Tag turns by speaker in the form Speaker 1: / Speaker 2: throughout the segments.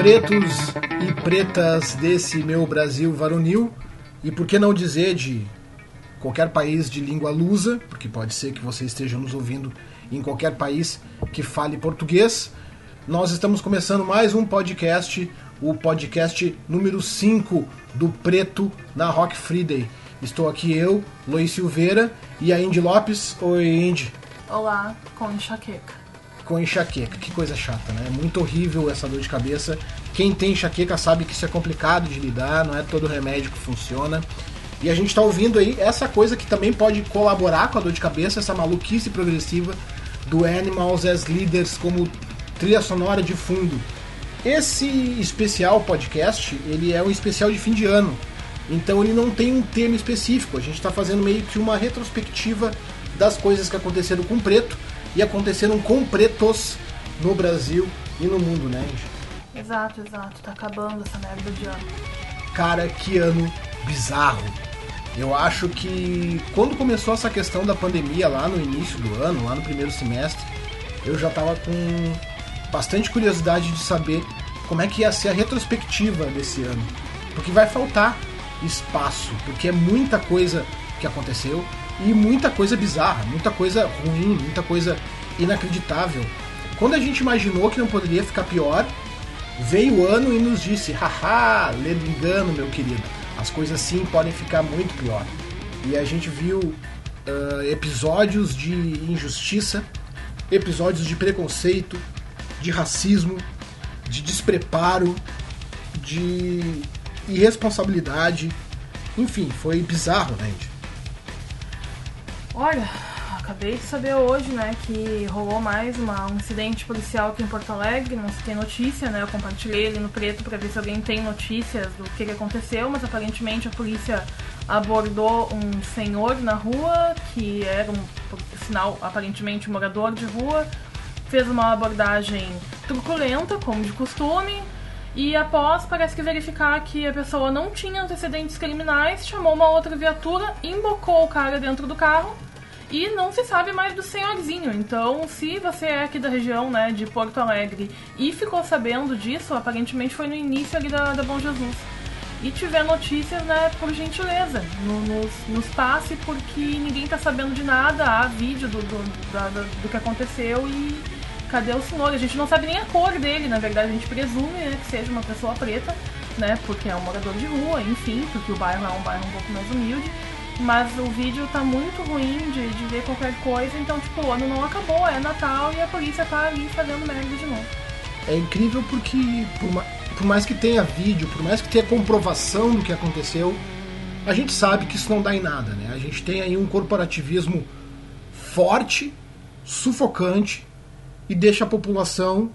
Speaker 1: pretos e pretas desse meu Brasil varonil, e por que não dizer de qualquer país de língua lusa, porque pode ser que você esteja nos ouvindo em qualquer país que fale português. Nós estamos começando mais um podcast, o podcast número 5 do Preto na Rock Friday. Estou aqui eu, Luiz Silveira, e a Indy Lopes. Oi, Indy.
Speaker 2: Olá, com enxaqueca
Speaker 1: com enxaqueca. Que coisa chata, né? É muito horrível essa dor de cabeça. Quem tem enxaqueca sabe que isso é complicado de lidar, não é todo remédio que funciona. E a gente está ouvindo aí essa coisa que também pode colaborar com a dor de cabeça, essa maluquice progressiva do Animals as Leaders como trilha sonora de fundo. Esse especial podcast, ele é um especial de fim de ano. Então ele não tem um tema específico. A gente está fazendo meio que uma retrospectiva das coisas que aconteceram com o Preto e aconteceram com pretos no Brasil e no mundo, né, gente?
Speaker 2: Exato, exato. Tá acabando essa merda de ano.
Speaker 1: Cara, que ano bizarro. Eu acho que quando começou essa questão da pandemia lá no início do ano, lá no primeiro semestre, eu já tava com bastante curiosidade de saber como é que ia ser a retrospectiva desse ano. Porque vai faltar espaço, porque é muita coisa que aconteceu, e muita coisa bizarra, muita coisa ruim, muita coisa inacreditável. Quando a gente imaginou que não poderia ficar pior, veio o ano e nos disse: haha, lendo engano, meu querido, as coisas sim podem ficar muito pior. E a gente viu uh, episódios de injustiça, episódios de preconceito, de racismo, de despreparo, de irresponsabilidade. Enfim, foi bizarro, né, gente?
Speaker 2: Olha, acabei de saber hoje, né, que rolou mais uma, um incidente policial aqui em Porto Alegre. Não se tem notícia, né? Eu compartilhei ali no preto para ver se alguém tem notícias do que, que aconteceu, mas aparentemente a polícia abordou um senhor na rua que era um, por sinal, aparentemente um morador de rua, fez uma abordagem truculenta, como de costume. E após, parece que verificar que a pessoa não tinha antecedentes criminais, chamou uma outra viatura, embocou o cara dentro do carro e não se sabe mais do senhorzinho. Então, se você é aqui da região, né, de Porto Alegre e ficou sabendo disso, aparentemente foi no início ali da, da Bom Jesus. E tiver notícias, né, por gentileza, no, nos, nos passe, porque ninguém tá sabendo de nada. Há vídeo do, do, do que aconteceu e cadê o senhor? A gente não sabe nem a cor dele, na verdade, a gente presume né, que seja uma pessoa preta, né, porque é um morador de rua, enfim, porque o bairro é um bairro um pouco mais humilde. Mas o vídeo tá muito ruim de, de ver qualquer coisa, então, tipo, o ano não acabou, é Natal e a polícia tá ali fazendo merda de novo.
Speaker 1: É incrível porque, por, ma por mais que tenha vídeo, por mais que tenha comprovação do que aconteceu, a gente sabe que isso não dá em nada, né? A gente tem aí um corporativismo forte, sufocante e deixa a população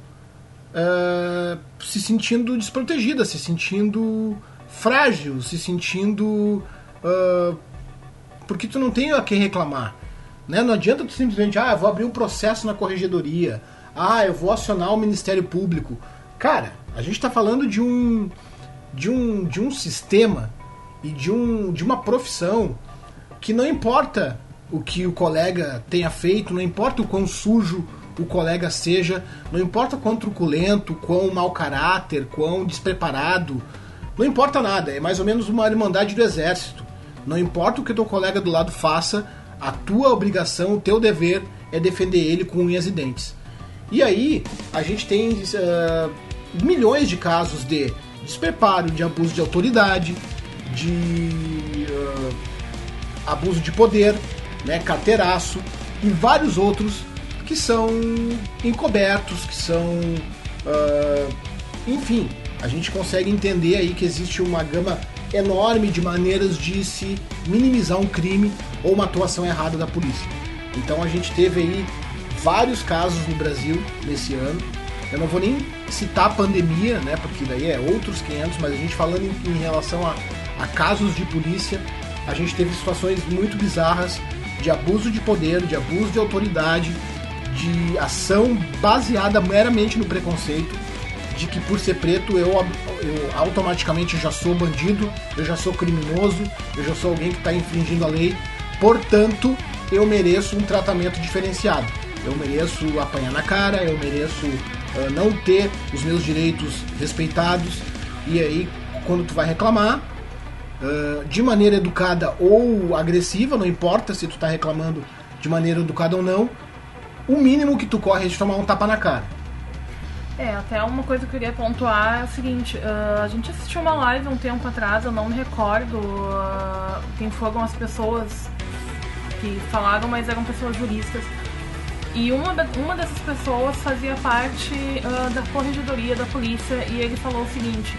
Speaker 1: uh, se sentindo desprotegida, se sentindo frágil, se sentindo uh, porque tu não tem a quem reclamar. Né? Não adianta tu simplesmente, ah, eu vou abrir um processo na corregedoria, ah, eu vou acionar o Ministério Público. Cara, a gente está falando de um, de um, de um sistema e de, um, de uma profissão que não importa o que o colega tenha feito, não importa o quão sujo o colega seja, não importa quão truculento, quão mau caráter, quão despreparado, não importa nada, é mais ou menos uma irmandade do exército. Não importa o que o teu colega do lado faça, a tua obrigação, o teu dever é defender ele com unhas e dentes. E aí, a gente tem uh, milhões de casos de despreparo, de abuso de autoridade, de uh, abuso de poder, né, carteiraço e vários outros que são encobertos, que são. Uh, enfim, a gente consegue entender aí que existe uma gama enorme de maneiras de se minimizar um crime ou uma atuação errada da polícia. Então a gente teve aí vários casos no Brasil nesse ano. Eu não vou nem citar a pandemia, né, porque daí é outros 500, mas a gente falando em, em relação a, a casos de polícia, a gente teve situações muito bizarras de abuso de poder, de abuso de autoridade, de ação baseada meramente no preconceito de que por ser preto eu, eu automaticamente já sou bandido, eu já sou criminoso, eu já sou alguém que está infringindo a lei, portanto eu mereço um tratamento diferenciado. Eu mereço apanhar na cara, eu mereço uh, não ter os meus direitos respeitados. E aí, quando tu vai reclamar, uh, de maneira educada ou agressiva, não importa se tu tá reclamando de maneira educada ou não, o mínimo que tu corre é de tomar um tapa na cara.
Speaker 2: É, até uma coisa que eu queria pontuar é o seguinte, uh, a gente assistiu uma live um tempo atrás, eu não me recordo uh, quem foram as pessoas que falaram, mas eram pessoas juristas. E uma, uma dessas pessoas fazia parte uh, da corregedoria da polícia e ele falou o seguinte,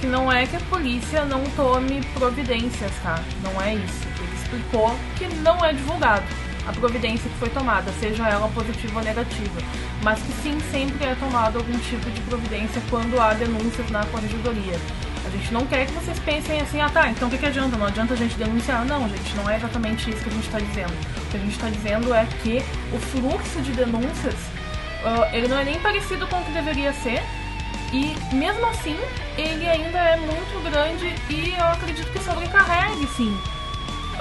Speaker 2: que não é que a polícia não tome providências, tá? Não é isso. Ele explicou que não é divulgado a providência que foi tomada, seja ela positiva ou negativa, mas que sim sempre é tomado algum tipo de providência quando há denúncias na corregedoria. A gente não quer que vocês pensem assim, ah tá, então o que, que adianta? Não adianta a gente denunciar. Não, gente, não é exatamente isso que a gente está dizendo. O que a gente está dizendo é que o fluxo de denúncias, uh, ele não é nem parecido com o que deveria ser, e mesmo assim, ele ainda é muito grande e eu acredito que sobrecarregue, sim,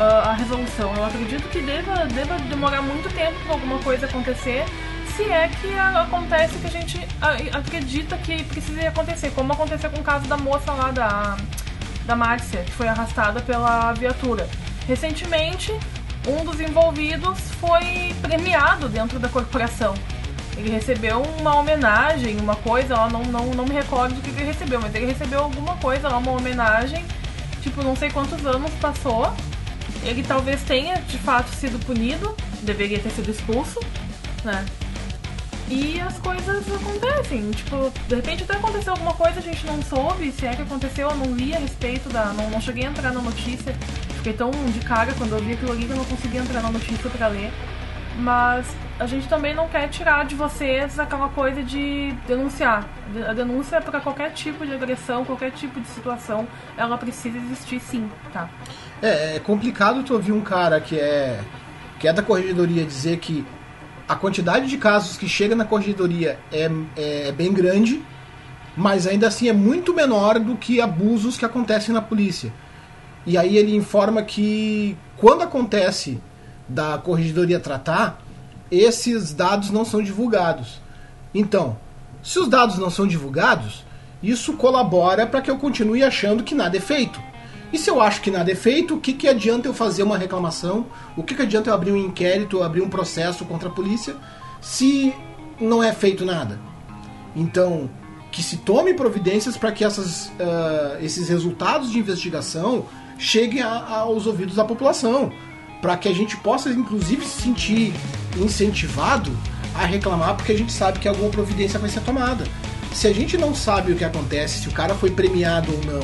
Speaker 2: a resolução. Eu acredito que deva, deva demorar muito tempo para alguma coisa acontecer, se é que acontece que a gente acredita que precisa acontecer, como aconteceu com o caso da moça lá da, da Márcia, que foi arrastada pela viatura. Recentemente, um dos envolvidos foi premiado dentro da corporação. Ele recebeu uma homenagem, uma coisa, lá, não, não, não me recordo do que ele recebeu, mas ele recebeu alguma coisa uma homenagem, tipo, não sei quantos anos passou, ele talvez tenha de fato sido punido, deveria ter sido expulso, né? E as coisas acontecem, tipo, de repente até aconteceu alguma coisa, a gente não soube se é que aconteceu, eu não li a respeito da. Não, não cheguei a entrar na notícia. Fiquei tão de cara quando eu vi aquilo ali que eu não consegui entrar na notícia pra ler. Mas a gente também não quer tirar de vocês aquela coisa de denunciar. A denúncia para qualquer tipo de agressão, qualquer tipo de situação, ela precisa existir sim, tá?
Speaker 1: É, é complicado tu ouvir um cara que é que é da corregedoria dizer que a quantidade de casos que chega na corregedoria é, é bem grande, mas ainda assim é muito menor do que abusos que acontecem na polícia. E aí ele informa que quando acontece da corregedoria tratar, esses dados não são divulgados. Então, se os dados não são divulgados, isso colabora para que eu continue achando que nada é feito. E se eu acho que nada é feito, o que, que adianta eu fazer uma reclamação? O que, que adianta eu abrir um inquérito, abrir um processo contra a polícia, se não é feito nada? Então, que se tome providências para que essas, uh, esses resultados de investigação cheguem a, aos ouvidos da população, para que a gente possa, inclusive, se sentir incentivado a reclamar, porque a gente sabe que alguma providência vai ser tomada. Se a gente não sabe o que acontece, se o cara foi premiado ou não,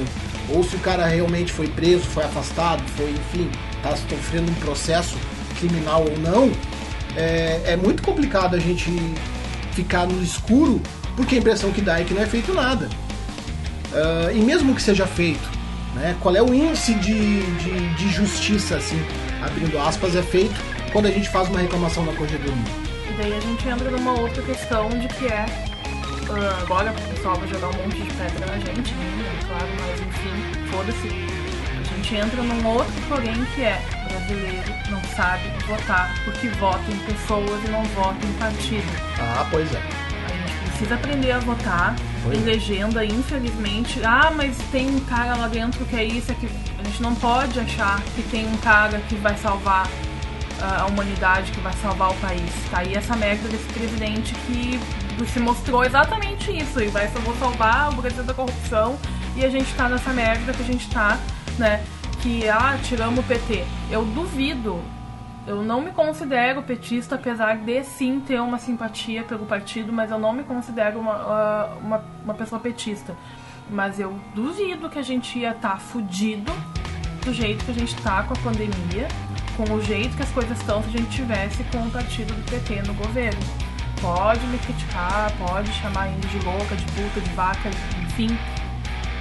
Speaker 1: ou se o cara realmente foi preso, foi afastado, foi, enfim, está sofrendo um processo criminal ou não, é, é, muito complicado a gente ficar no escuro, porque a impressão que dá é que não é feito nada. Uh, e mesmo que seja feito, né, qual é o índice de, de, de justiça, assim, abrindo aspas, é feito quando a gente faz uma reclamação na corredoria?
Speaker 2: E daí a gente entra numa outra questão de que é agora o pessoal vai jogar um monte de pedra na gente, né? claro, mas enfim, foda-se. A gente entra num outro porém que é brasileiro não sabe votar porque vota em pessoas e não vota em partido.
Speaker 1: Ah, pois é.
Speaker 2: A gente precisa aprender a votar Foi. em legenda, infelizmente. Ah, mas tem um cara lá dentro que é isso, é que a gente não pode achar que tem um cara que vai salvar a humanidade, que vai salvar o país. Tá aí essa merda desse presidente que se mostrou exatamente isso. E vai vou salvar o Brasil da corrupção e a gente tá nessa merda que a gente tá, né? Que, ah, tiramos o PT. Eu duvido. Eu não me considero petista, apesar de sim ter uma simpatia pelo partido, mas eu não me considero uma, uma, uma pessoa petista. Mas eu duvido que a gente ia estar tá fudido do jeito que a gente tá com a pandemia, com o jeito que as coisas estão se a gente tivesse com o partido do PT no governo. Pode me criticar, pode chamar ele de louca, de puta, de vaca, enfim,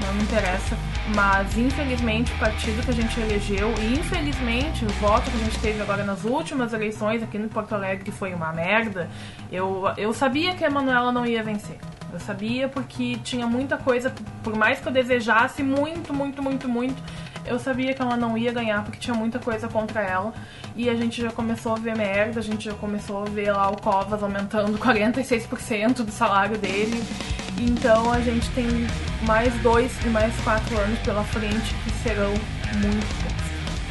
Speaker 2: não me interessa. Mas infelizmente o partido que a gente elegeu e infelizmente o voto que a gente teve agora nas últimas eleições aqui no Porto Alegre foi uma merda. Eu, eu sabia que a Manuela não ia vencer. Eu sabia porque tinha muita coisa, por mais que eu desejasse muito, muito, muito, muito, eu sabia que ela não ia ganhar porque tinha muita coisa contra ela. E a gente já começou a ver merda, a gente já começou a ver lá o Covas aumentando 46% do salário dele. Então a gente tem mais dois e mais quatro anos pela frente que serão muito.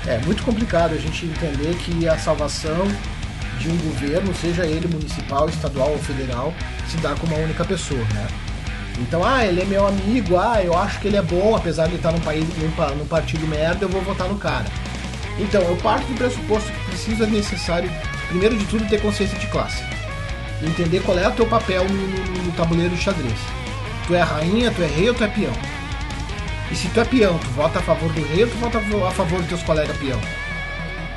Speaker 1: É muito complicado a gente entender que a salvação de um governo, seja ele municipal, estadual ou federal, se dá com uma única pessoa, né? Então, ah, ele é meu amigo, ah, eu acho que ele é bom, apesar de ele estar num, país, num, num partido merda, eu vou votar no cara. Então, eu parto do pressuposto que precisa necessário, primeiro de tudo, ter consciência de classe. Entender qual é o teu papel no, no, no tabuleiro de xadrez. Tu é rainha, tu é rei ou tu é peão? E se tu é peão, tu vota a favor do rei ou tu vota a favor dos teus colegas peão?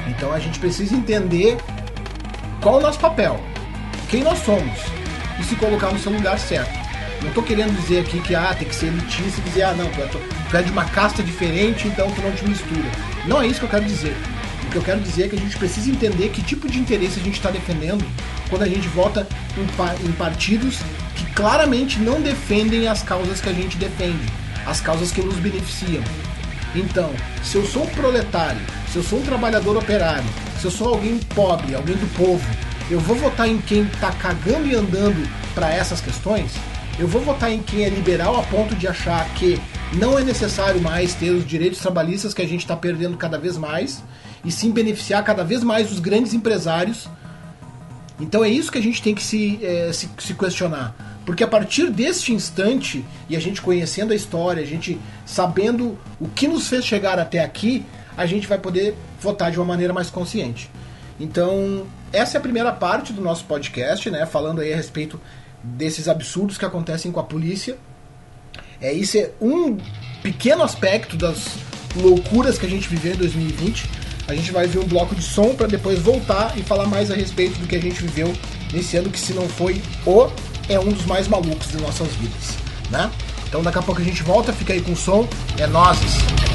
Speaker 1: Então a gente precisa entender qual é o nosso papel, quem nós somos e se colocar no seu lugar certo. Não estou querendo dizer aqui que ah, tem que ser elitista e dizer, ah, não, tu é, tu é de uma casta diferente, então tu não te mistura. Não é isso que eu quero dizer. O que eu quero dizer é que a gente precisa entender que tipo de interesse a gente está defendendo quando a gente vota em, partidos que claramente não defendem as causas que a gente defende, as causas que nos beneficiam. Então, se eu sou um proletário, se eu sou um trabalhador operário, se eu sou alguém pobre, alguém do povo, eu vou votar em quem está cagando e andando para essas questões? Eu vou votar em quem é liberal a ponto de achar que não é necessário mais ter os direitos trabalhistas que a gente está perdendo cada vez mais e sim beneficiar cada vez mais os grandes empresários. Então é isso que a gente tem que se, é, se, se, questionar. Porque a partir deste instante, e a gente conhecendo a história, a gente sabendo o que nos fez chegar até aqui, a gente vai poder votar de uma maneira mais consciente. Então, essa é a primeira parte do nosso podcast, né? Falando aí a respeito desses absurdos que acontecem com a polícia. É isso é um pequeno aspecto das loucuras que a gente viveu em 2020. A gente vai ver um bloco de som para depois voltar e falar mais a respeito do que a gente viveu nesse ano que se não foi o é um dos mais malucos de nossas vidas, né? Então daqui a pouco a gente volta, fica aí com o som, é nozes.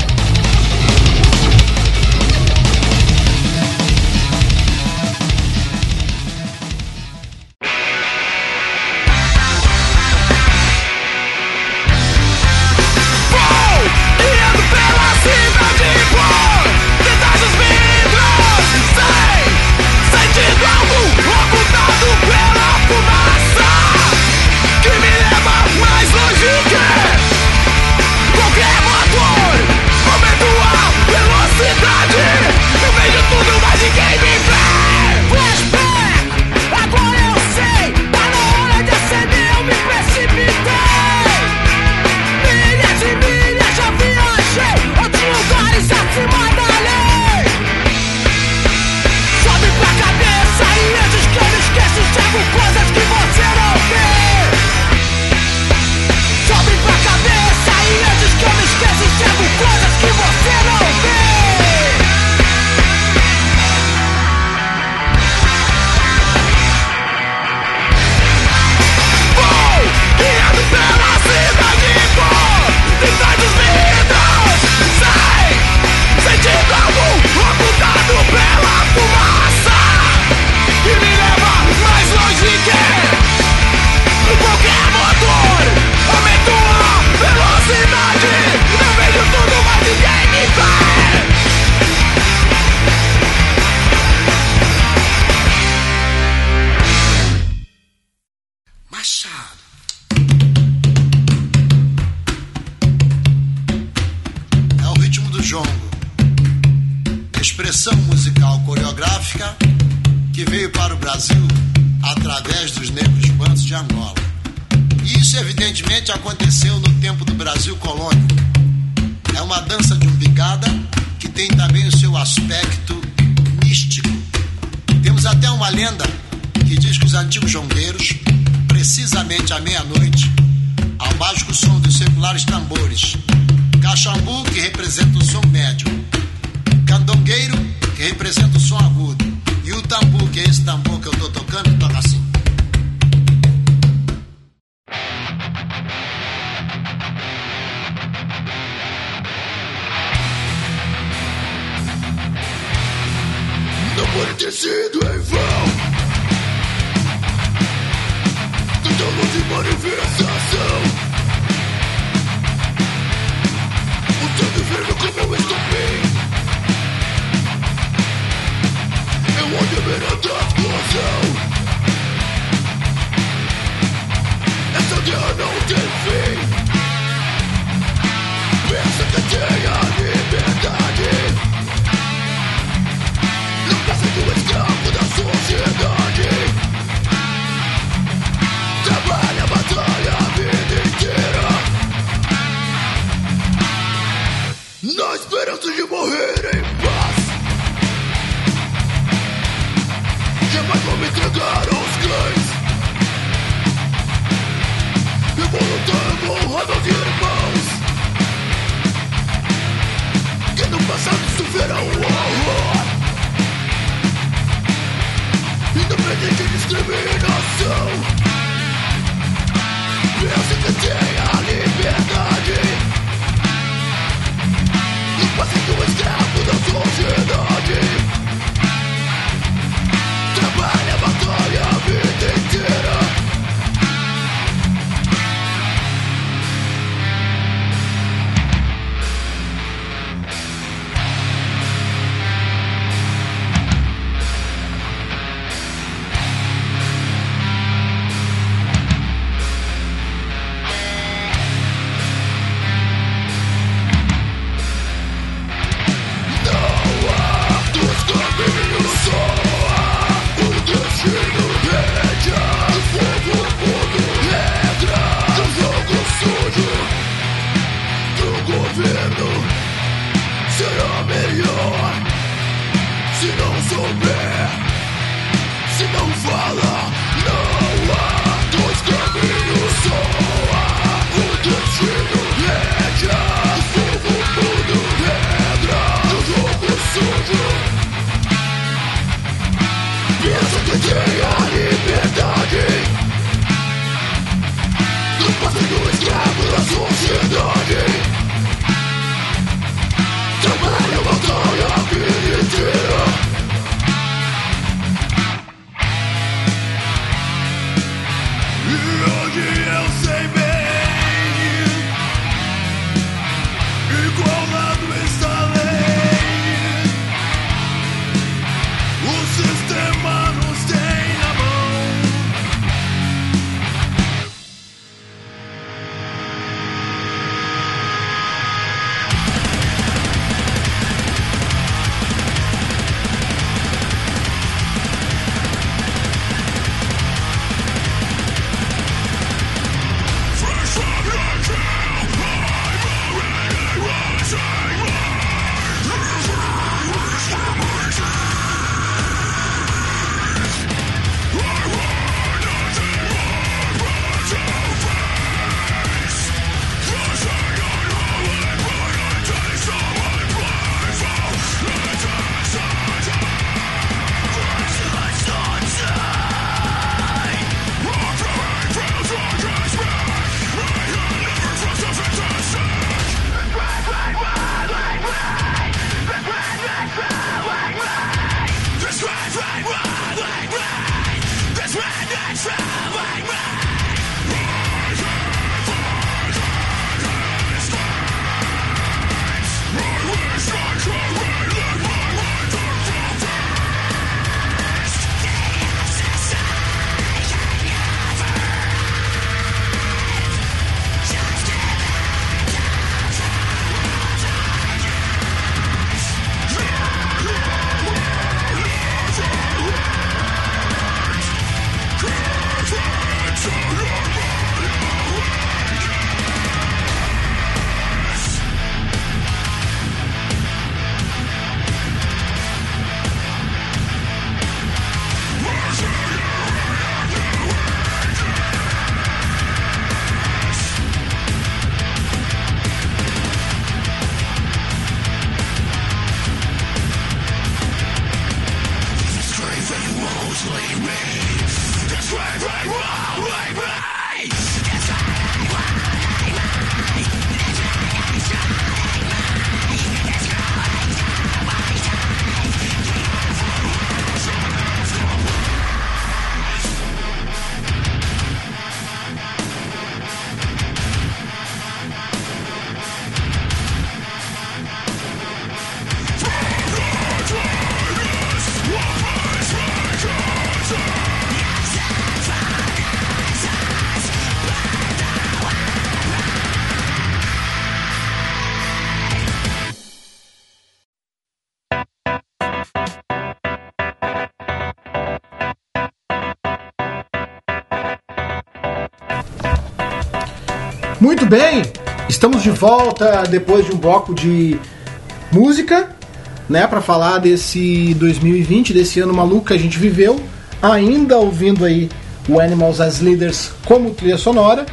Speaker 1: Bem, estamos de volta depois de um bloco de música, né, para falar desse 2020, desse ano maluco que a gente viveu, ainda ouvindo aí o Animals as Leaders como trilha sonora.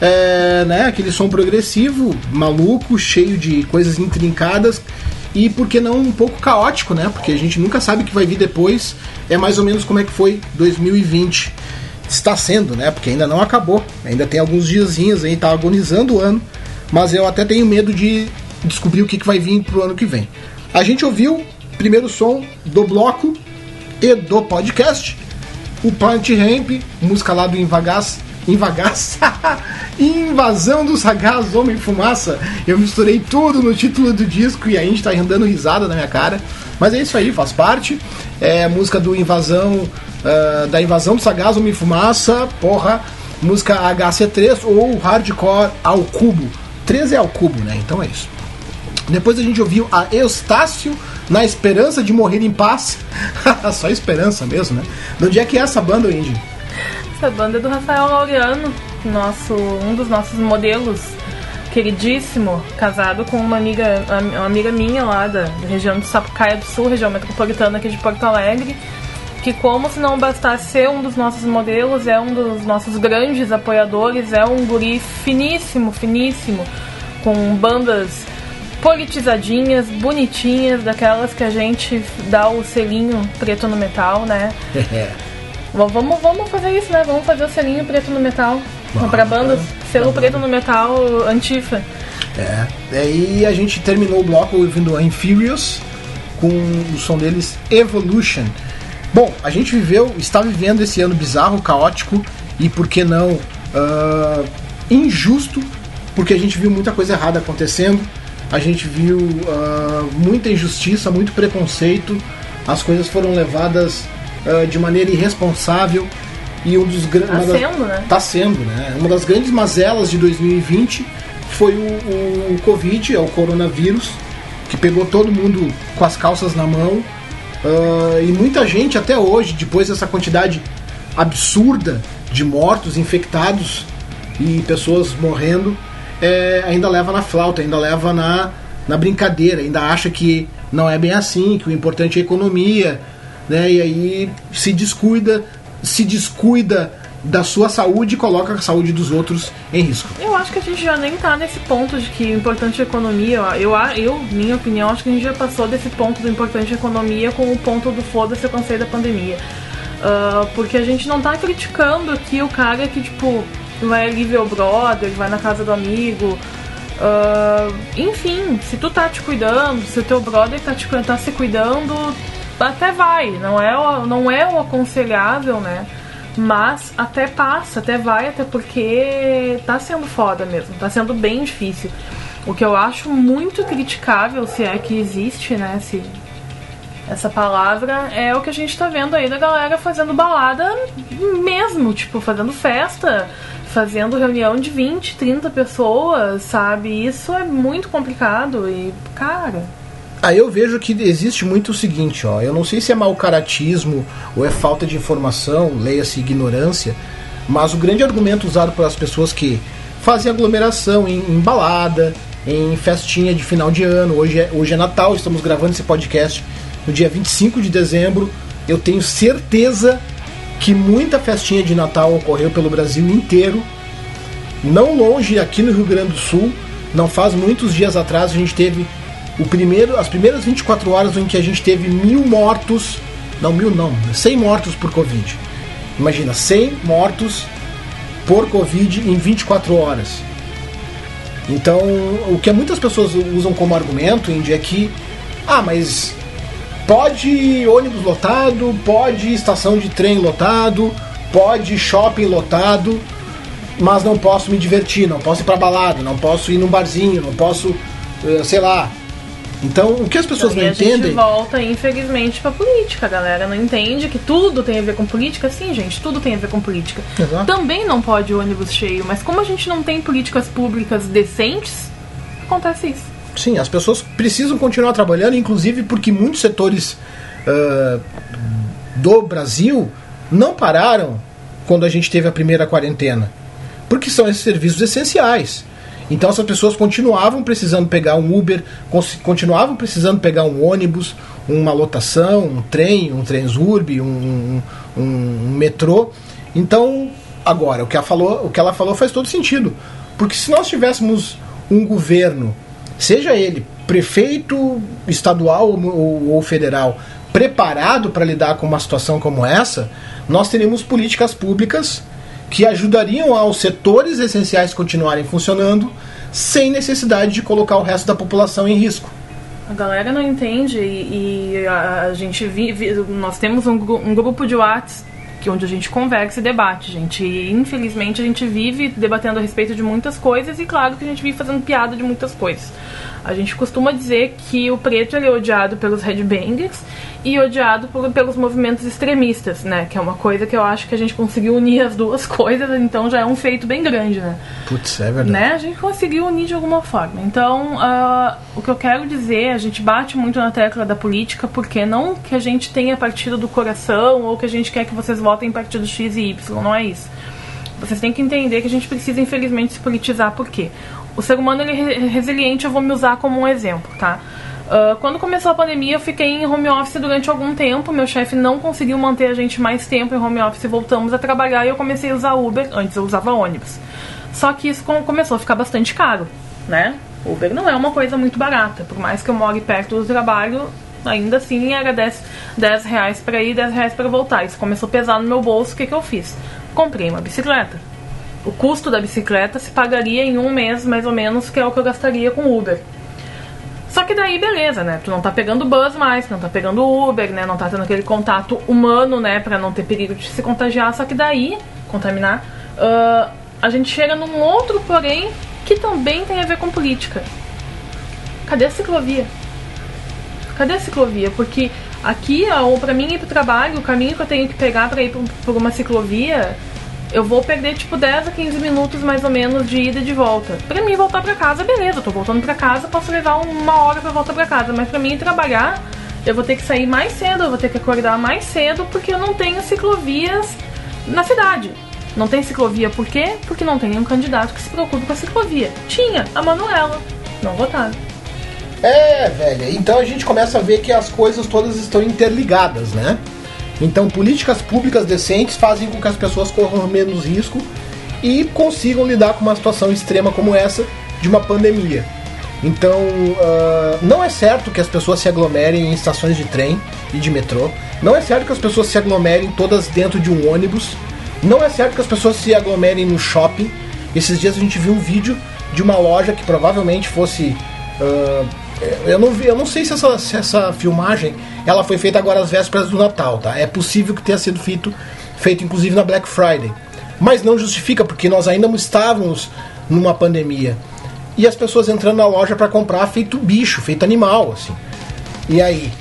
Speaker 1: É, né, aquele som progressivo, maluco, cheio de coisas intrincadas e por que não um pouco caótico, né? Porque a gente nunca sabe o que vai vir depois. É mais ou menos como é que foi 2020. Está sendo, né? Porque ainda não acabou. Ainda tem alguns diazinhos aí, tá agonizando o ano. Mas eu até tenho medo de descobrir o que, que vai vir pro ano que vem. A gente ouviu primeiro som do bloco e do podcast. O Plant Ramp, música lá do Invagaz. Invasão dos Sagaz Homem Fumaça. Eu misturei tudo no título do disco e a gente tá dando risada na minha cara. Mas é isso aí, faz parte. É música do Invasão. Uh, da Invasão do Sagaz Homem Fumaça. Porra. Música HC3 ou Hardcore ao Cubo. 13 é ao cubo, né? Então é isso. Depois a gente ouviu a Eustácio na esperança de morrer em paz. Só esperança mesmo, né? De onde é que é essa banda, Indy?
Speaker 2: Essa banda é do Rafael Laureano, nosso, um dos nossos modelos queridíssimo, casado com uma amiga, uma amiga minha lá da, região de Sapucaia do Sul, região metropolitana aqui de Porto Alegre, que como se não bastasse ser um dos nossos modelos, é um dos nossos grandes apoiadores, é um guri finíssimo, finíssimo, com bandas politizadinhas, bonitinhas, daquelas que a gente dá o selinho preto no metal, né? vamos, vamos fazer isso, né? Vamos fazer o selinho preto no metal. Bandas, selo preto no metal antifa.
Speaker 1: É, aí a gente terminou o bloco ouvindo a Infurious com o som deles Evolution. Bom, a gente viveu, está vivendo esse ano bizarro, caótico e, por que não, uh, injusto, porque a gente viu muita coisa errada acontecendo, a gente viu uh, muita injustiça, muito preconceito, as coisas foram levadas uh, de maneira irresponsável e um dos
Speaker 2: grandes. Tá sendo, né?
Speaker 1: Tá sendo, né? Uma das grandes mazelas de 2020 foi o, o Covid, é o coronavírus, que pegou todo mundo com as calças na mão Uh, e muita gente até hoje, depois dessa quantidade absurda de mortos, infectados e pessoas morrendo, é, ainda leva na flauta, ainda leva na, na brincadeira, ainda acha que não é bem assim, que o importante é a economia, né? E aí se descuida, se descuida da sua saúde e coloca a saúde dos outros em risco.
Speaker 2: Eu acho que a gente já nem tá nesse ponto de que importante é a economia. Eu, eu, minha opinião, acho que a gente já passou desse ponto do importante é a economia com o ponto do foda-se eu cansei da pandemia. Uh, porque a gente não tá criticando aqui o cara que, tipo, vai ali ver o brother, vai na casa do amigo. Uh, enfim, se tu tá te cuidando, se o teu brother tá, te, tá se cuidando, até vai. Não é, não é o aconselhável, né? Mas até passa, até vai, até porque tá sendo foda mesmo, tá sendo bem difícil. O que eu acho muito criticável, se é que existe, né, se essa palavra, é o que a gente tá vendo aí da galera fazendo balada mesmo, tipo, fazendo festa, fazendo reunião de 20, 30 pessoas, sabe? Isso é muito complicado e, cara,
Speaker 1: Aí eu vejo que existe muito o seguinte, ó. Eu não sei se é mau caratismo ou é falta de informação, leia-se ignorância, mas o grande argumento usado pelas pessoas que fazem aglomeração em, em, balada, em festinha de final de ano. Hoje é, hoje é Natal, estamos gravando esse podcast no dia 25 de dezembro. Eu tenho certeza que muita festinha de Natal ocorreu pelo Brasil inteiro. Não longe aqui no Rio Grande do Sul, não faz muitos dias atrás a gente teve o primeiro, as primeiras 24 horas em que a gente teve mil mortos, não mil não, 100 mortos por Covid. Imagina, 100 mortos por Covid em 24 horas. Então, o que muitas pessoas usam como argumento, Indy, é que, ah, mas pode ônibus lotado, pode estação de trem lotado, pode shopping lotado, mas não posso me divertir, não posso ir pra balada, não posso ir num barzinho, não posso, eh, sei lá, então, o que as pessoas então, não entendem. A
Speaker 2: gente volta, infelizmente, pra política. A galera não entende que tudo tem a ver com política. Sim, gente, tudo tem a ver com política. Exato. Também não pode ônibus cheio, mas como a gente não tem políticas públicas decentes, acontece isso.
Speaker 1: Sim, as pessoas precisam continuar trabalhando, inclusive porque muitos setores uh, do Brasil não pararam quando a gente teve a primeira quarentena. Porque são esses serviços essenciais. Então essas pessoas continuavam precisando pegar um Uber, continuavam precisando pegar um ônibus, uma lotação, um trem, um Transurb, um, um, um metrô. Então, agora, o que, ela falou, o que ela falou faz todo sentido. Porque se nós tivéssemos um governo, seja ele prefeito estadual ou, ou federal, preparado para lidar com uma situação como essa, nós teríamos políticas públicas que ajudariam aos setores essenciais continuarem funcionando sem necessidade de colocar o resto da população em risco.
Speaker 2: A galera não entende e, e a, gente vive. Nós temos um, um grupo de WhatsApp que onde a gente conversa e debate, gente. E, infelizmente a gente vive debatendo a respeito de muitas coisas e claro que a gente vive fazendo piada de muitas coisas. A gente costuma dizer que o preto é odiado pelos headbangers e odiado por, pelos movimentos extremistas, né? Que é uma coisa que eu acho que a gente conseguiu unir as duas coisas, então já é um feito bem grande, né?
Speaker 1: Putz, é verdade.
Speaker 2: Né? A gente conseguiu unir de alguma forma. Então, uh, o que eu quero dizer, a gente bate muito na tecla da política, porque não que a gente tenha partido do coração ou que a gente quer que vocês votem em partido X e Y, não é isso. Vocês têm que entender que a gente precisa, infelizmente, se politizar, por quê? O ser humano ele é resiliente, eu vou me usar como um exemplo, tá? Uh, quando começou a pandemia, eu fiquei em home office durante algum tempo. Meu chefe não conseguiu manter a gente mais tempo em home office. Voltamos a trabalhar e eu comecei a usar Uber. Antes eu usava ônibus. Só que isso começou a ficar bastante caro, né? Uber não é uma coisa muito barata. Por mais que eu more perto do trabalho, ainda assim era 10, 10 reais para ir, 10 reais para voltar. Isso começou a pesar no meu bolso. O que, que eu fiz? Comprei uma bicicleta o custo da bicicleta se pagaria em um mês, mais ou menos, que é o que eu gastaria com Uber. Só que daí, beleza, né? Tu não tá pegando bus mais, não tá pegando Uber, né? Não tá tendo aquele contato humano, né? Pra não ter perigo de se contagiar. Só que daí, contaminar, uh, a gente chega num outro porém que também tem a ver com política. Cadê a ciclovia? Cadê a ciclovia? Porque aqui, ou para mim ir pro trabalho, o caminho que eu tenho que pegar para ir por uma ciclovia eu vou perder tipo 10 a 15 minutos mais ou menos de ida e de volta. Pra mim voltar pra casa, beleza, eu tô voltando pra casa, posso levar uma hora pra voltar pra casa, mas pra mim trabalhar, eu vou ter que sair mais cedo, eu vou ter que acordar mais cedo porque eu não tenho ciclovias na cidade. Não tem ciclovia por quê? Porque não tem um candidato que se preocupe com a ciclovia. Tinha, a Manuela. Não votaram.
Speaker 1: É, velho. Então a gente começa a ver que as coisas todas estão interligadas, né? Então, políticas públicas decentes fazem com que as pessoas corram menos risco e consigam lidar com uma situação extrema como essa de uma pandemia. Então, uh, não é certo que as pessoas se aglomerem em estações de trem e de metrô. Não é certo que as pessoas se aglomerem todas dentro de um ônibus. Não é certo que as pessoas se aglomerem no shopping. Esses dias a gente viu um vídeo de uma loja que provavelmente fosse. Uh, eu, não vi, eu não sei se essa, se essa filmagem ela foi feita agora às vésperas do Natal, tá? É possível que tenha sido feito, feito inclusive na Black Friday. Mas não justifica, porque nós ainda estávamos numa pandemia. E as pessoas entrando na loja para comprar feito bicho, feito animal, assim. E aí?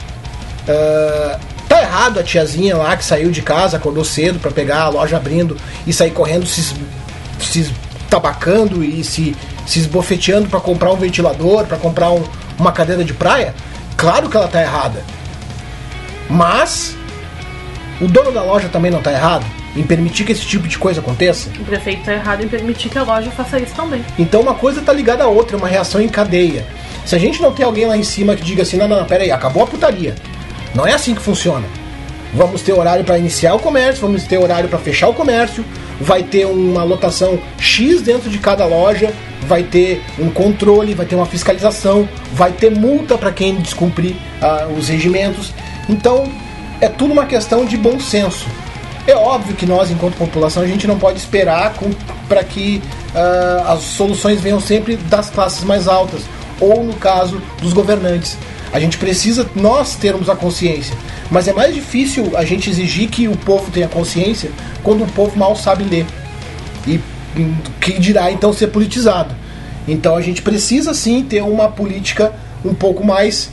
Speaker 1: Uh, tá errado a tiazinha lá que saiu de casa, acordou cedo para pegar a loja abrindo e sair correndo, se, se tabacando e se, se esbofeteando para comprar um ventilador, para comprar um, uma cadeira de praia? Claro que ela tá errada. Mas o dono da loja também não está errado em permitir que esse tipo de coisa aconteça?
Speaker 2: O prefeito está errado em permitir que a loja faça isso também.
Speaker 1: Então uma coisa está ligada à outra, é uma reação em cadeia. Se a gente não tem alguém lá em cima que diga assim, não, não, não, pera aí, acabou a putaria. Não é assim que funciona. Vamos ter horário para iniciar o comércio, vamos ter horário para fechar o comércio, vai ter uma lotação X dentro de cada loja, vai ter um controle, vai ter uma fiscalização, vai ter multa para quem descumprir uh, os regimentos. Então, é tudo uma questão de bom senso. É óbvio que nós, enquanto população, a gente não pode esperar para que uh, as soluções venham sempre das classes mais altas, ou no caso dos governantes. A gente precisa nós termos a consciência, mas é mais difícil a gente exigir que o povo tenha consciência quando o povo mal sabe ler. E que dirá então ser politizado. Então a gente precisa sim ter uma política um pouco mais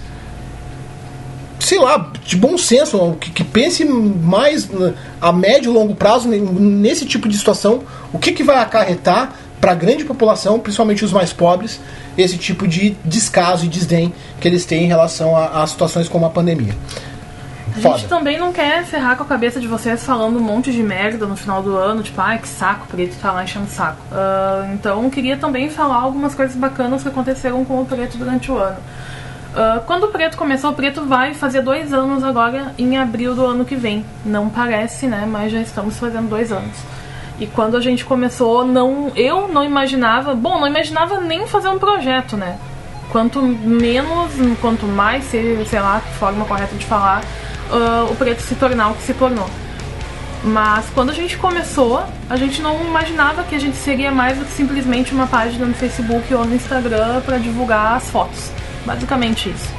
Speaker 1: sei lá, de bom senso, que, que, pense mais a médio e longo prazo nesse tipo de situação, o que, que vai acarretar para a grande população, principalmente os mais pobres, esse tipo de descaso e desdém que eles têm em relação a, a situações como a pandemia.
Speaker 2: A
Speaker 1: Foda.
Speaker 2: gente também não quer ferrar com a cabeça de vocês falando um monte de merda no final do ano, tipo, ai que saco, Preto tá lá enchendo o saco. Ah, então queria também falar algumas coisas bacanas que aconteceram com o Preto durante o ano. Ah, quando o Preto começou, o Preto vai fazer dois anos agora em abril do ano que vem. Não parece, né? Mas já estamos fazendo dois anos. E quando a gente começou, não, eu não imaginava, bom, não imaginava nem fazer um projeto, né? Quanto menos, quanto mais, sei, sei lá, forma correta de falar, ah, o preto se tornar o que se tornou. Mas quando a gente começou, a gente não imaginava que a gente seria mais do que simplesmente uma página no Facebook ou no Instagram para divulgar as fotos. Basicamente isso.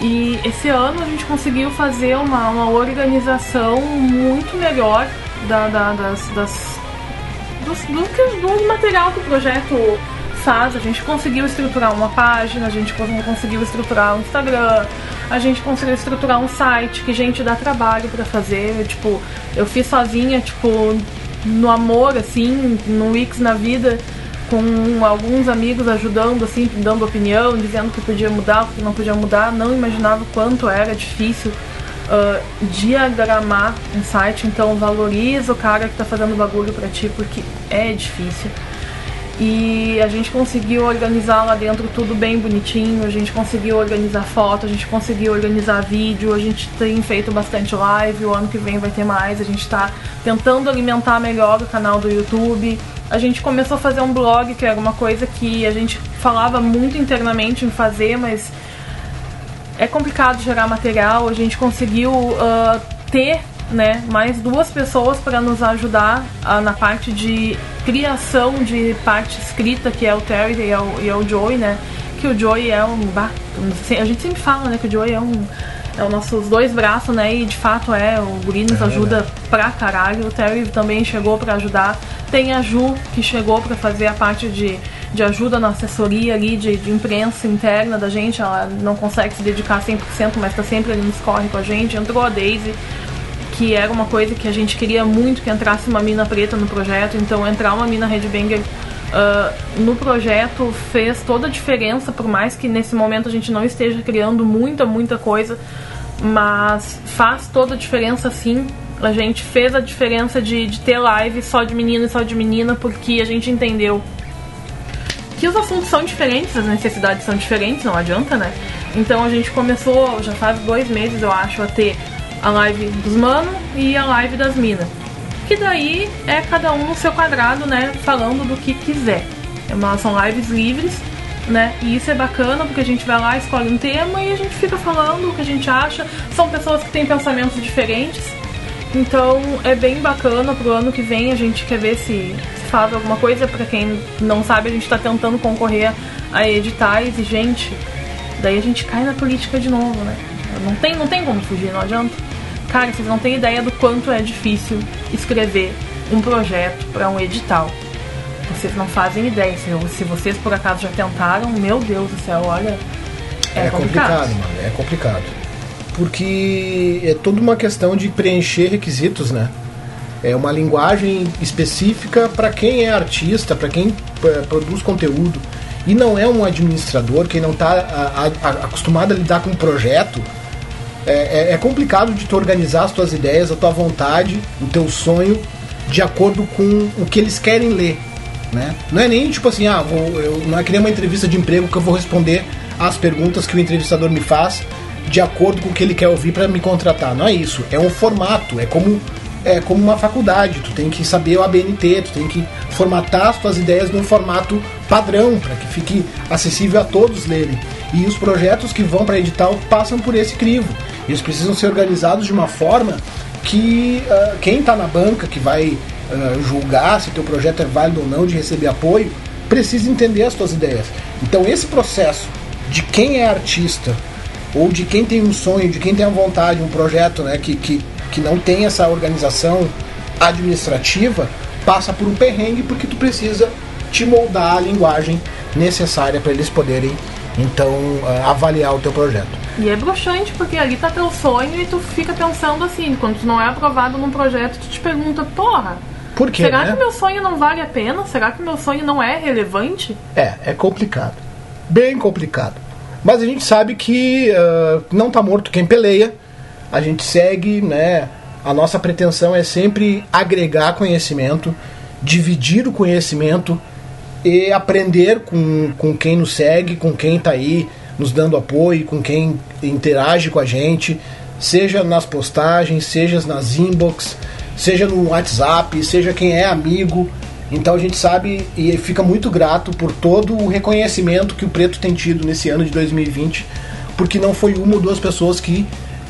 Speaker 2: E esse ano a gente conseguiu fazer uma, uma organização muito melhor da, da- das, das, dos- do, do material que o projeto faz. A gente conseguiu estruturar uma página, a gente cons- conseguiu estruturar um Instagram, a gente conseguiu estruturar um site que, gente, dá trabalho pra fazer. Tipo, eu fiz sozinha, tipo, no amor, assim, no Wix na vida, com alguns amigos ajudando, assim, dando opinião, dizendo que podia mudar, que não podia mudar. Não imaginava quanto era difícil ah, diagramar um site, então valoriza o cara que tá fazendo bagulho pra ti, porque é difícil. E a gente conseguiu organizar lá dentro tudo bem bonitinho, a gente conseguiu organizar foto, a gente conseguiu organizar vídeo, a gente tem feito bastante live, o ano que vem vai ter mais, a gente tá tentando alimentar melhor o canal do YouTube. A gente começou a fazer um blog, que era uma coisa que a gente falava muito internamente em fazer, mas é complicado gerar material. A gente conseguiu ah, ter né, mais duas pessoas para nos ajudar ah, na parte de criação de parte escrita, que é o Terry e é o, e é o Joey, né? Que o Joey é um. a gente sempre fala, né, que o Joey é um. É os nossos dois braços, né? E de fato é, o Guri nos
Speaker 1: É
Speaker 2: ajuda pra caralho. O Terry também chegou pra ajudar. Tem a Ju, que chegou pra fazer a parte de, de ajuda na assessoria ali, de, de imprensa interna da gente. Ela não consegue se dedicar 100%, mas tá sempre ali nos corre com a gente. Entrou a Daisy, que era uma coisa que a gente queria muito que entrasse uma mina preta no projeto. Então entrar uma mina headbanger ah, no projeto fez toda a diferença, por mais que nesse momento a gente não esteja criando muita, muita coisa, mas faz toda a diferença sim. A gente fez a diferença de, de ter live só de menino e só de menina, porque a gente entendeu que os assuntos são diferentes, as necessidades são diferentes, não adianta, né? Então a gente começou, já faz dois meses eu acho, a ter a live dos mano e a live das minas. Que daí é cada um no seu quadrado, né? Falando do que quiser. É uma- são lives livres, né? E isso é bacana porque a gente vai lá, escolhe um tema e a gente fica falando o que a gente acha. São pessoas que têm pensamentos diferentes. Então é bem bacana pro ano que vem a gente quer ver se, se faz alguma coisa. Pra quem não sabe, a gente tá tentando concorrer a editais e, gente, daí a gente cai na política de novo, né? Não tem, não tem como fugir, não adianta. Cara, vocês não têm ideia do quanto é difícil escrever um projeto para um edital. Vocês não fazem ideia. Se, se vocês por acaso já tentaram, meu Deus do céu, olha. É,
Speaker 1: É, complicado, mano, é complicado. Porque é toda uma questão de preencher requisitos, né? É uma linguagem específica para quem é artista, para quem eh, produz conteúdo. E não é um administrador, quem não está acostumado a lidar com um projeto. É, é- é complicado de tu organizar as tuas ideias, a tua vontade, o teu sonho, de acordo com o que eles querem ler. Né? Não é nem tipo assim, ah, vou, eu, não é que nem uma entrevista de emprego que eu vou responder as perguntas que o entrevistador me faz de acordo com o que ele quer ouvir para me contratar. Não é isso. É um formato. É como é como uma faculdade. Tu tem que saber o ABNT, tu tem que formatar as tuas ideias num formato padrão para que fique acessível a todos lerem. E os projetos que vão para edital passam por esse crivo. Eles precisam ser organizados de uma forma que ah, quem está na banca, que vai ah, julgar se teu projeto é válido ou não de receber apoio, precisa entender as tuas ideias. Então esse processo de quem é artista ou de quem tem um sonho, de quem tem a vontade, um projeto né, que, que, que não tem essa organização administrativa, passa por um perrengue porque tu precisa te moldar a linguagem necessária para eles poderem então ah, avaliar o teu projeto.
Speaker 2: E é broxante, porque ali tá teu sonho e tu fica pensando assim, quando tu não é aprovado num projeto, tu te pergunta, porra,
Speaker 1: Por quê?
Speaker 2: será
Speaker 1: né?
Speaker 2: que meu sonho não vale a pena? Será que meu sonho não é relevante?
Speaker 1: É, é complicado. Bem complicado. Mas a gente sabe que ah, não tá morto quem peleia. a gente segue, né? A nossa pretensão é sempre agregar conhecimento, dividir o conhecimento e aprender com, com quem nos segue, com quem está aí nos dando apoio, com quem interage com a gente, seja nas postagens, seja nas inbox, seja no WhatsApp, seja quem é amigo. Então a gente sabe e fica muito grato por todo o reconhecimento que o Preto tem tido nesse ano de 2020, porque não foi uma ou duas pessoas que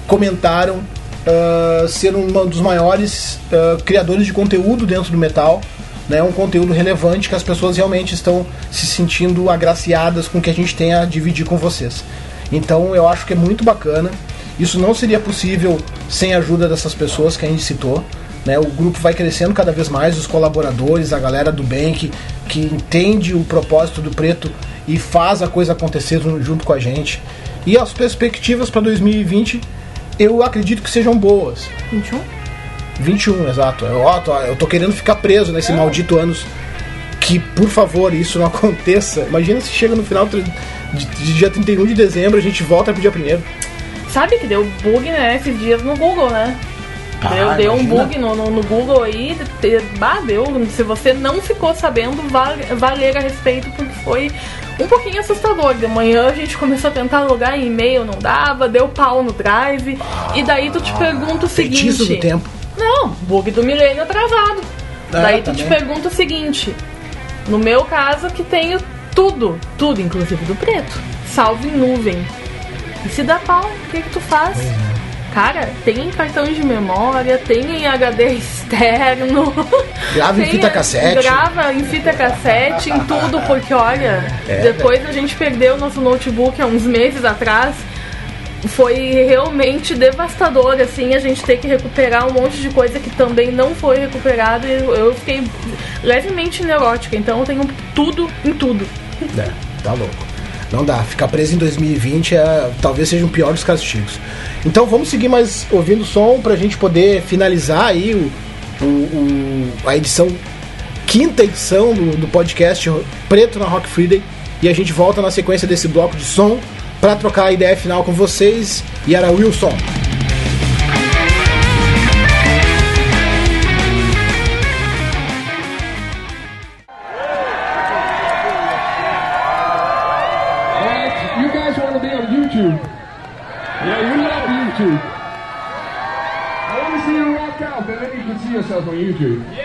Speaker 1: comentaram uh, ser um dos maiores uh, criadores de conteúdo dentro do metal, né, um conteúdo relevante que as pessoas realmente estão se sentindo agraciadas com o que a gente tem a dividir com vocês. Então eu acho que é muito bacana. Isso não seria possível sem a ajuda dessas pessoas que a gente citou. Né? O grupo vai crescendo cada vez mais, os colaboradores, a galera do bem que, que entende o propósito do preto e faz a coisa acontecer junto com a gente. E as perspectivas para 2020 eu acredito que sejam boas.
Speaker 2: 21?
Speaker 1: 21, exato. Eu, ó, tô, eu tô querendo ficar preso nesse é. maldito anos. Que, por favor, isso não aconteça. Imagina se chega no final de, de dia 31 de dezembro a gente volta pro dia 1
Speaker 2: Sabe que deu bug, né, esses dias no Google, né? Ah, deu, um bug no, no, no, Google aí, bah, deu. Se você não ficou sabendo, vá, vá ler a respeito, porque foi um pouquinho assustador. De manhã a gente começou a tentar logar em e-mail, não dava, deu pau no drive. Ah, e daí tu te pergunta o seguinte.
Speaker 1: do tempo.
Speaker 2: Não, bug do milênio atrasado. Ah, daí tu também. te pergunta o seguinte. No meu caso, que tenho tudo, tudo, inclusive do preto, salvo em nuvem. E se dá pau, o que, que tu faz? É. Cara, tem em cartão de memória, tem em HD externo.
Speaker 1: Grava em fita cassete.
Speaker 2: Grava em fita cassete, em tudo, porque olha, é, depois a gente perdeu o nosso notebook há uns meses atrás foi realmente devastador, assim, a gente ter que recuperar um monte de coisa que também não foi recuperado e eu fiquei levemente neurótica, então eu tenho tudo em tudo.
Speaker 1: É, tá louco. Não dá, ficar preso em 2020 é, talvez seja o pior dos castigos. Então vamos seguir mais ouvindo o som pra gente poder finalizar aí o, o, o a edição, quinta edição do, do podcast Preto na Rock Friday. E a gente volta na sequência desse bloco de som para trocar a ideia final com vocês. E era Wilson. myself on YouTube.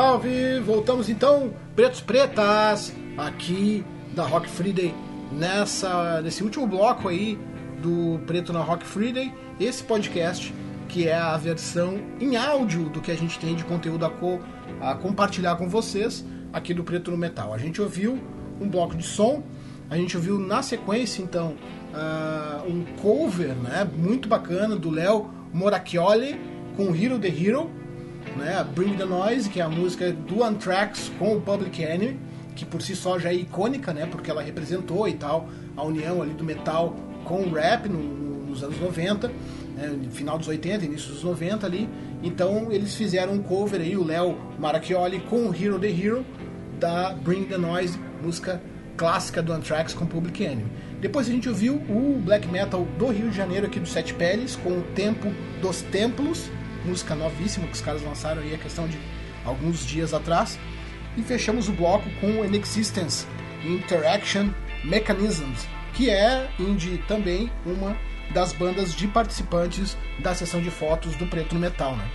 Speaker 1: Salve! Voltamos então, pretos pretas, aqui da Rock Friday, nessa, nesse último bloco aí do Preto na Rock Friday, esse podcast que é a versão em áudio do que a gente tem de conteúdo a, co, a compartilhar com vocês aqui do Preto no Metal. A gente ouviu um bloco de som, a gente ouviu na sequência então uh, um cover né, muito bacana do Léo Moracchioli com Hero the Hero, né, Bring the Noise, que é a música do Anthrax com o Public Enemy, que por si só já é icônica, né, porque ela representou e tal a união ali do metal com o rap no, no, nos anos 90, né, final dos 80, início dos 90 ali. Então eles fizeram um cover aí, o Léo Maracchioli com o Hero the Hero da Bring the Noise, música clássica do Anthrax com Public Enemy. Depois a gente ouviu o black metal do Rio de Janeiro aqui do Sete Peles com o Tempo dos Templos, música novíssima que os caras lançaram aí a questão de alguns dias atrás. E fechamos o bloco com Inexistence Interaction Mechanisms, que é indie também uma das bandas de participantes da sessão de fotos do Preto no Metal, né?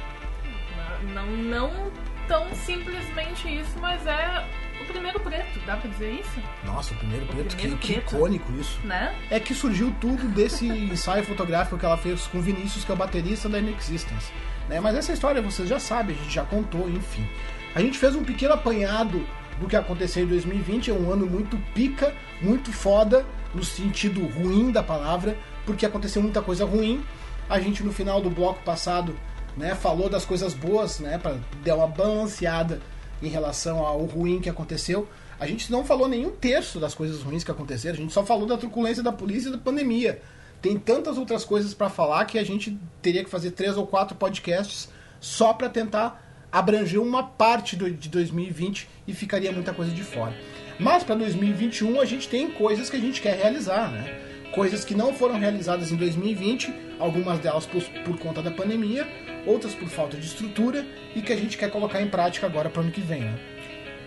Speaker 2: Não, não tão simplesmente isso, mas é o primeiro preto, dá pra dizer isso?
Speaker 1: Nossa, o primeiro
Speaker 2: O
Speaker 1: preto,
Speaker 2: primeiro
Speaker 1: que, que
Speaker 2: preto.
Speaker 1: icônico isso.
Speaker 2: Né?
Speaker 1: É que surgiu tudo desse ensaio fotográfico que ela fez com o Vinícius, que é o baterista da Inexistence. Né? Mas essa história vocês já sabem, a gente já contou, enfim. A gente fez um pequeno apanhado do que aconteceu em 2020, é um ano muito pica, muito foda, no sentido ruim da palavra, porque aconteceu muita coisa ruim. A gente no final do bloco passado né, falou das coisas boas, né, para dar uma balanceada em relação ao ruim que aconteceu. A gente não falou nenhum terço das coisas ruins que aconteceram, a gente só falou da truculência da polícia e da pandemia. Tem tantas outras coisas para falar que a gente teria que fazer três ou quatro podcasts só para tentar abranger uma parte do, de 2020 e ficaria muita coisa de fora. Mas para 2021 a gente tem coisas que a gente quer realizar, né? Coisas que não foram realizadas em 2020, algumas delas por, por conta da pandemia, outras por falta de estrutura e que a gente quer colocar em prática agora para o ano que vem, né?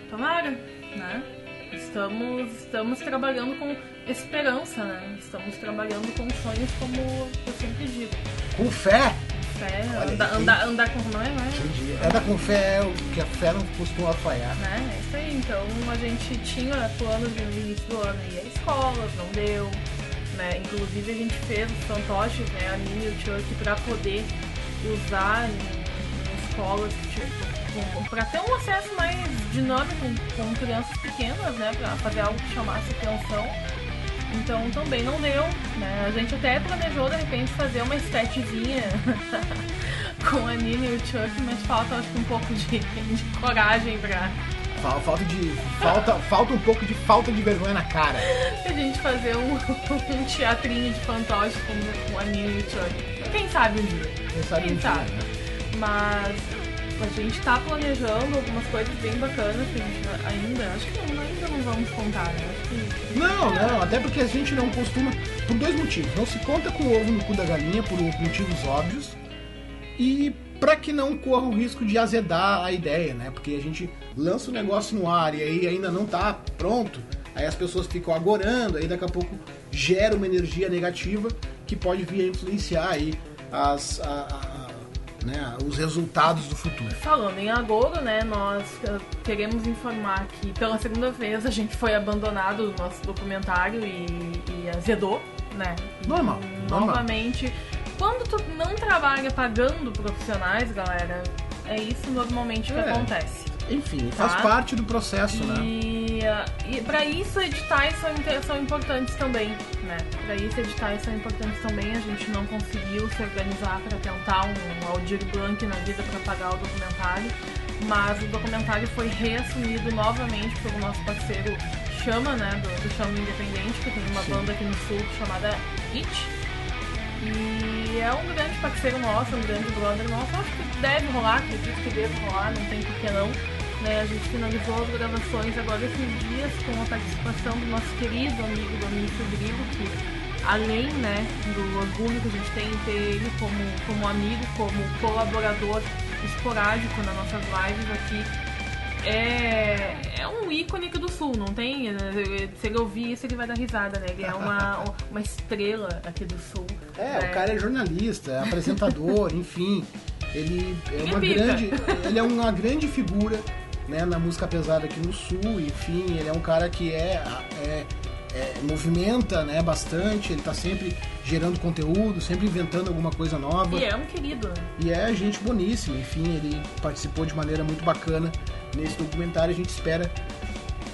Speaker 2: Tomara, né? Estamos, estamos trabalhando com esperança, né? Estamos trabalhando com sonhos, como eu sempre digo.
Speaker 1: Com fé!
Speaker 2: Fé,
Speaker 1: Olha,
Speaker 2: andar,
Speaker 1: quem-
Speaker 2: andar, andar com. Não é, não é?
Speaker 1: Anda com fé, que a fé não costuma falhar.
Speaker 2: Né? É isso aí. Então a gente tinha planos de no início do ano ir a escolas, não deu. Né? Inclusive a gente fez os fantoches, né? A Nini e o Chuck pra poder usar em, em escolas tipo, para ter um acesso mais dinâmico com, com crianças pequenas, né? Pra fazer algo que chamasse atenção. Então também não deu, né? A gente até planejou de repente fazer uma estetzinha com a Nini e o Chuck, mas falta acho que um pouco de, de coragem pra
Speaker 1: Fal- Falta de. Falta, falta um pouco de falta de vergonha na cara.
Speaker 2: a gente fazer um, um teatrinho de fantoche com, com a Nini e o Chuck. Quem sabe um dia.
Speaker 1: Quem sabe um
Speaker 2: Quem
Speaker 1: dia,
Speaker 2: sabe?
Speaker 1: né?
Speaker 2: Mas a gente tá planejando algumas coisas bem bacanas que a gente ainda. Acho que não, ainda não vamos contar, né? Que.
Speaker 1: Não, não, até porque a gente não costuma. Por dois motivos. Não se conta com o ovo no cu da galinha, por motivos óbvios. E para que não corra o risco de azedar a ideia, né? Porque a gente lança o negócio no ar e aí ainda não tá pronto. Aí as pessoas ficam agorando, aí daqui a pouco gera uma energia negativa que pode vir a influenciar aí as, a- a- né, os resultados do futuro.
Speaker 2: Falando em agouro, né, nós eh, queremos informar que pela segunda vez a gente foi abandonado do nosso documentário e, e azedou, né? E,
Speaker 1: Normal, normal.
Speaker 2: Novamente, quando tu não trabalha pagando profissionais, galera, é isso normalmente que
Speaker 1: É.
Speaker 2: acontece.
Speaker 1: Enfim, faz
Speaker 2: Tá.
Speaker 1: parte do processo, né?
Speaker 2: E, eh, e para isso editais são, são importantes também, né? Para isso editais são importantes também. A gente não conseguiu se organizar para tentar um Aldir Blanc na vida para pagar o documentário, mas o documentário foi reassumido novamente pelo nosso parceiro Chama, né? Do, do Chama Independente, que tem uma
Speaker 1: Sim.
Speaker 2: banda aqui no sul chamada It. E é um grande parceiro nosso, um grande brother nosso. Acho que deve rolar, acredito que deve rolar, não tem por que não. Né, a gente finalizou as gravações agora esses dias com a participação do nosso querido amigo Domingos Rodrigo, que além né, do orgulho que a gente tem em ter ele como, como amigo, como colaborador esporádico nas nossas lives aqui, é, é um ícone aqui do sul, não tem? Se ele ouvir isso, ele vai dar risada, né? Ele é uma, uma estrela aqui do sul.
Speaker 1: É,
Speaker 2: né?
Speaker 1: o cara é jornalista, é apresentador, enfim. Ele é uma grande. Ele é uma grande figura né, na música pesada aqui no sul, enfim, ele é um cara que é, é, é, movimenta né, bastante, ele tá sempre gerando conteúdo, sempre inventando alguma coisa nova.
Speaker 2: E é um querido, né?
Speaker 1: E é gente boníssima, enfim, ele participou de maneira muito bacana nesse documentário. A gente espera,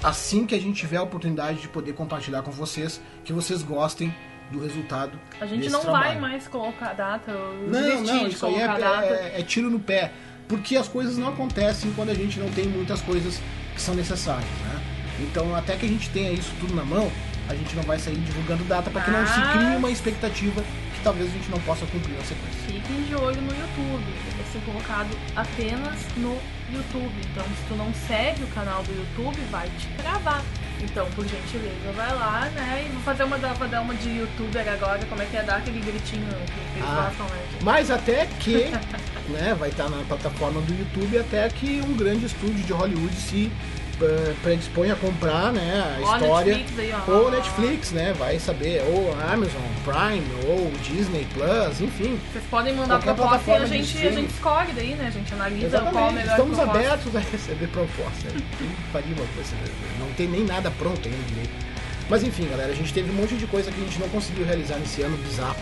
Speaker 1: assim que a gente tiver a oportunidade de poder compartilhar com vocês, que vocês gostem do resultado.
Speaker 2: A gente não
Speaker 1: trabalho.
Speaker 2: vai mais colocar data,
Speaker 1: Não, não, isso aí é,
Speaker 2: data.
Speaker 1: é- é tiro no pé. Porque as coisas não acontecem quando a gente não tem muitas coisas que são necessárias, né? Então, até que a gente tenha isso tudo na mão, a gente não vai sair divulgando data para que não se
Speaker 2: Mas-
Speaker 1: crie uma expectativa que talvez a gente não possa cumprir na sequência.
Speaker 2: Fiquem de olho no YouTube. Vai ser colocado apenas no YouTube. Então, se tu não segue o canal do YouTube, vai te cravar. Então, por gentileza, vai lá, né? E vou fazer uma, vou dar uma de youtuber agora, como é que é dar aquele gritinho que eles
Speaker 1: Ah.
Speaker 2: gostam, né?
Speaker 1: Mas até que né, vai estar na plataforma do YouTube, até que um grande estúdio de Hollywood se predispõe a comprar né, a
Speaker 2: Ó,
Speaker 1: história.
Speaker 2: Netflix aí, ó.
Speaker 1: Ou Netflix, né? Vai saber, ou Amazon Prime, ou Disney Plus, enfim.
Speaker 2: Vocês podem mandar proposta e a gente, a gente escolhe daí, né? A gente analisa
Speaker 1: Exatamente.
Speaker 2: qual é o melhor
Speaker 1: Estamos
Speaker 2: proposta.
Speaker 1: abertos a receber propostas. Quem faria uma coisa? Não tem nem nada pronto ainda direito. Mas enfim, galera, a gente teve um monte de coisa que a gente não conseguiu realizar nesse ano bizarro.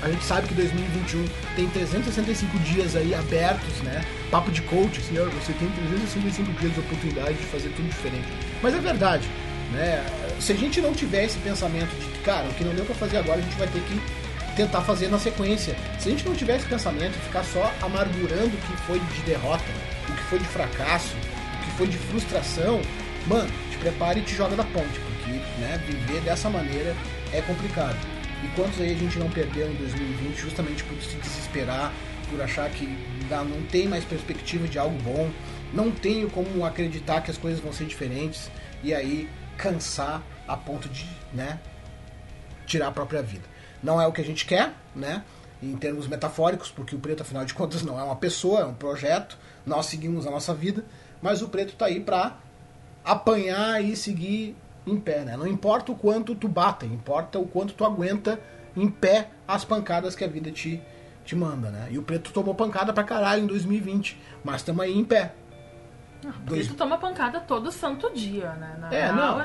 Speaker 1: A gente sabe que 2021 tem 365 dias aí abertos, né? Papo de coach, assim, ó, você tem 365 dias de oportunidade de fazer tudo diferente. Mas é verdade, né? Se a gente não tiver esse pensamento de que, cara, o que não deu pra fazer agora, a gente vai ter que tentar fazer na sequência. Se a gente não tiver esse pensamento e ficar só amargurando o que foi de derrota, o que foi de fracasso, o que foi de frustração, mano, te prepare e te joga da ponte, porque né, viver dessa maneira é complicado. E quantos aí a gente não perdeu em 2020 justamente por se desesperar, por achar que não tem mais perspectiva de algo bom, não tenho como acreditar que as coisas vão ser diferentes, e aí cansar a ponto de, né, tirar a própria vida. Não é o que a gente quer, né? Em termos metafóricos, porque o preto, afinal de contas, não é uma pessoa, é um projeto. Nós seguimos a nossa vida, mas o preto tá aí pra apanhar e seguir em pé, né? Não importa o quanto tu bata, importa o quanto tu aguenta em pé as pancadas que a vida te, te manda, né? E o preto tomou pancada pra caralho em 2020, mas estamos aí em pé.
Speaker 2: Porque
Speaker 1: Dois-
Speaker 2: tu toma pancada todo santo dia, né? Na
Speaker 1: É, não.
Speaker 2: é-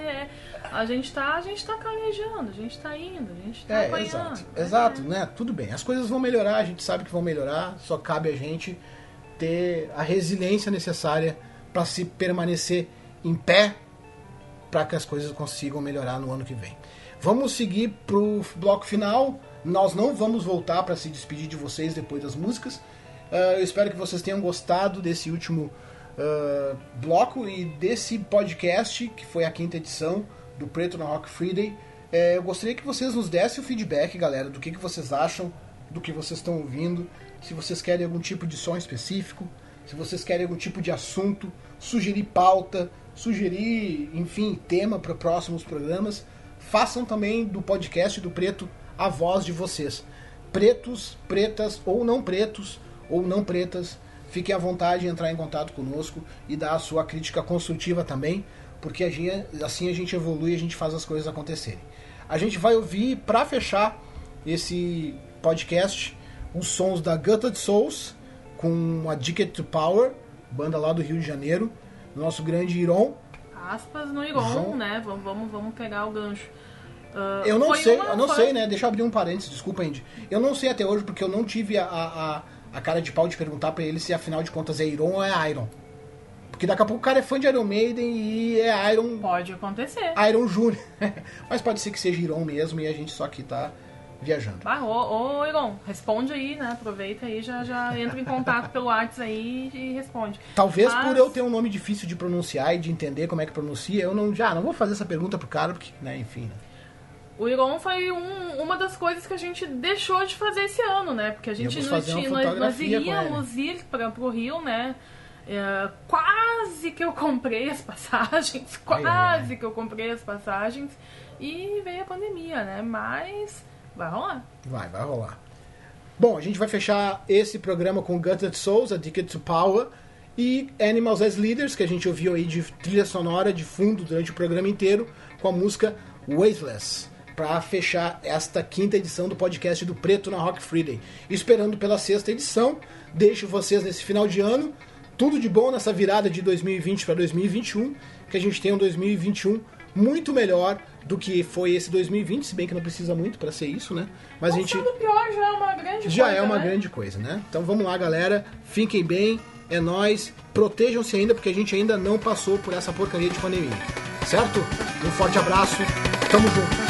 Speaker 2: é- a gente tá, a gente tá calejando, a gente tá indo, a gente tá
Speaker 1: É,
Speaker 2: apanhando.
Speaker 1: exato,
Speaker 2: É.
Speaker 1: exato, né? Tudo bem. As coisas vão melhorar, a gente sabe que vão melhorar, só cabe a gente ter a resiliência necessária para se permanecer em pé para que as coisas consigam melhorar no ano que vem. Vamos seguir pro bloco final. Nós não vamos voltar para se despedir de vocês depois das músicas. Ah, eu espero que vocês tenham gostado desse último ah, bloco e desse podcast, que foi a quinta edição do Preto na Rock Friday. É, eu gostaria que vocês nos dessem o feedback, galera, do que, que vocês acham, do que vocês estão ouvindo, se vocês querem algum tipo de som específico, se vocês querem algum tipo de assunto, sugerir pauta, sugerir, enfim, tema para próximos programas, façam também do podcast do Preto a voz de vocês. Pretos, pretas ou não pretos ou não pretas, fiquem à vontade de entrar em contato conosco e dar a sua crítica construtiva também, porque a assim a gente evolui e a gente faz as coisas acontecerem. A gente vai ouvir, para fechar esse podcast, os sons da Gutted Souls com Addicted to Power, banda lá do Rio de Janeiro, nosso grande Iron.
Speaker 2: Aspas no Iron,
Speaker 1: João-
Speaker 2: né? Vamos, vamos, vamos pegar o gancho. Ah,
Speaker 1: Eu não sei,
Speaker 2: uma-
Speaker 1: eu não
Speaker 2: foi-
Speaker 1: sei, né? Deixa eu abrir um parênteses, desculpa, Andy. Eu não sei até hoje porque eu não tive a, a, a- cara de pau de perguntar pra ele se afinal de contas é Iron ou é Iron. Porque daqui a pouco o cara é fã de Iron Maiden e é Iron,
Speaker 2: Pode acontecer.
Speaker 1: Iron Júnior. Mas pode ser que seja Iron mesmo e a gente só aqui tá viajando.
Speaker 2: Bah, ô, ô, Iron, responde aí, né? Aproveita aí, já, já entra em contato pelo WhatsApp aí e responde.
Speaker 1: Talvez
Speaker 2: Mas-
Speaker 1: por eu ter um nome difícil de pronunciar e de entender como é que pronuncia, eu não já não vou fazer essa pergunta pro cara, porque, né, enfim. Né?
Speaker 2: O Iron foi um- uma das coisas que a gente deixou de fazer esse ano, né? Porque a gente não tinha, nós, iríamos ir para pro Rio, né? É, quase que eu comprei as passagens, quase que eu comprei as passagens e veio a pandemia, né? Mas vai rolar.
Speaker 1: Vai, vai rolar. Bom, a gente vai fechar esse programa com Gutted Souls, Addicted to Power e Animals as Leaders, que a gente ouviu aí de trilha sonora de fundo durante o programa inteiro, com a música Weightless, para fechar esta quinta edição do podcast do Preto na Rock Friday. Esperando pela sexta edição, deixo vocês nesse final de ano tudo de bom nessa virada de 2020 para 2021, que a gente tenha um 2021 muito melhor do que foi esse 2020, se bem que não precisa muito para ser isso, né? Mas a gente
Speaker 2: pior já é uma grande
Speaker 1: já
Speaker 2: coisa,
Speaker 1: é uma
Speaker 2: né?
Speaker 1: grande coisa, né? Então vamos lá, galera, fiquem bem, é nós, protejam-se ainda porque a gente ainda não passou por essa porcaria de pandemia, certo? Um forte abraço, tamo junto.